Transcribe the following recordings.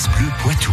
France Bleu Poitou.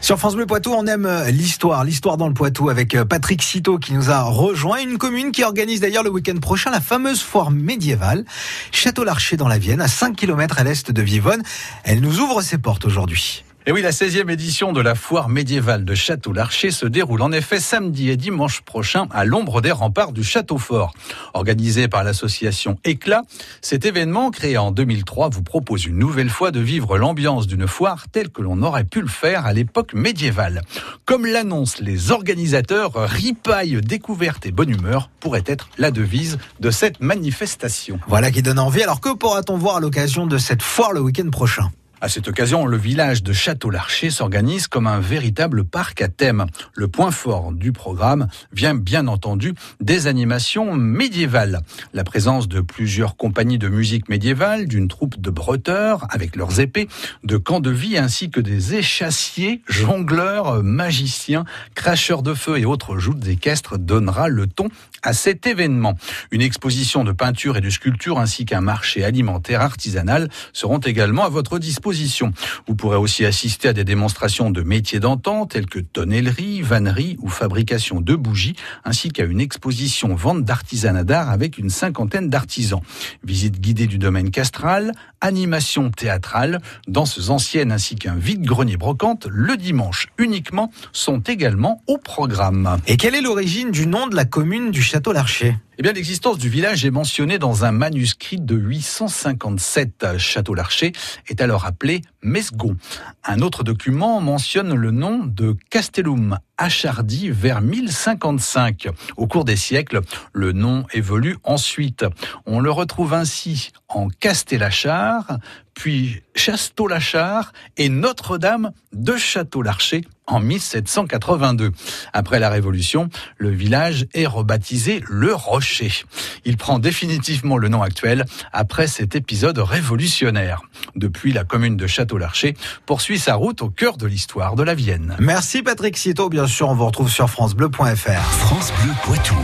Sur France Bleu Poitou, on aime euh, l'histoire, l'histoire dans le Poitou avec euh, Patrick Citeau qui nous a rejoint, une commune qui organise d'ailleurs le week-end prochain la fameuse foire médiévale, Château-Larcher dans la Vienne, à 5 km à l'est de Vivonne. Elle nous ouvre ses portes aujourd'hui. Et oui, la 16e édition de la foire médiévale de Château-Larcher se déroule en effet samedi et dimanche prochain à l'ombre des remparts du Château Fort. Organisé par l'association Éclat, cet événement créé en 2003 vous propose une nouvelle fois de vivre l'ambiance d'une foire telle que l'on aurait pu le faire à l'époque médiévale. Comme l'annoncent les organisateurs, ripaille, découverte et bonne humeur pourrait être la devise de cette manifestation. Voilà qui donne envie. Alors que pourra-t-on voir à l'occasion de cette foire le week-end prochain? À cette occasion, le village de Château-Larcher s'organise comme un véritable parc à thème. Le point fort du programme vient bien entendu des animations médiévales. La présence de plusieurs compagnies de musique médiévale, d'une troupe de breuteurs avec leurs épées, de camps de vie ainsi que des échassiers, jongleurs, magiciens, cracheurs de feu et autres joutes équestres donnera le ton à cet événement. Une exposition de peinture et de sculpture ainsi qu'un marché alimentaire artisanal seront également à votre disposition. Vous pourrez aussi assister à des démonstrations de métiers d'antan tels que tonnellerie, vannerie ou fabrication de bougies ainsi qu'à une exposition vente d'artisanat d'art avec une cinquantaine d'artisans. Visite guidée du domaine castral, animation théâtrale, danses anciennes ainsi qu'un vide-grenier brocante le dimanche uniquement sont également au programme. Et quelle est l'origine du nom de la commune du Château Larcher eh bien, l'existence du village est mentionnée dans un manuscrit de 857. Château Larcher est alors appelé Mesgon. Un autre document mentionne le nom de Castellum Achardi vers 1055. Au cours des siècles, le nom évolue ensuite. On le retrouve ainsi en Castellachar, puis Chasteau-Lachar et Notre-Dame de Château-Larcher en 1782. Après la Révolution, le village est rebaptisé Le Rocher. Il prend définitivement le nom actuel après cet épisode révolutionnaire. Depuis, la commune de Château-Larcher poursuit sa route au cœur de l'histoire de la Vienne. Merci Patrick Citeau, sûr, on vous retrouve sur francebleu.fr. France Bleu Poitou.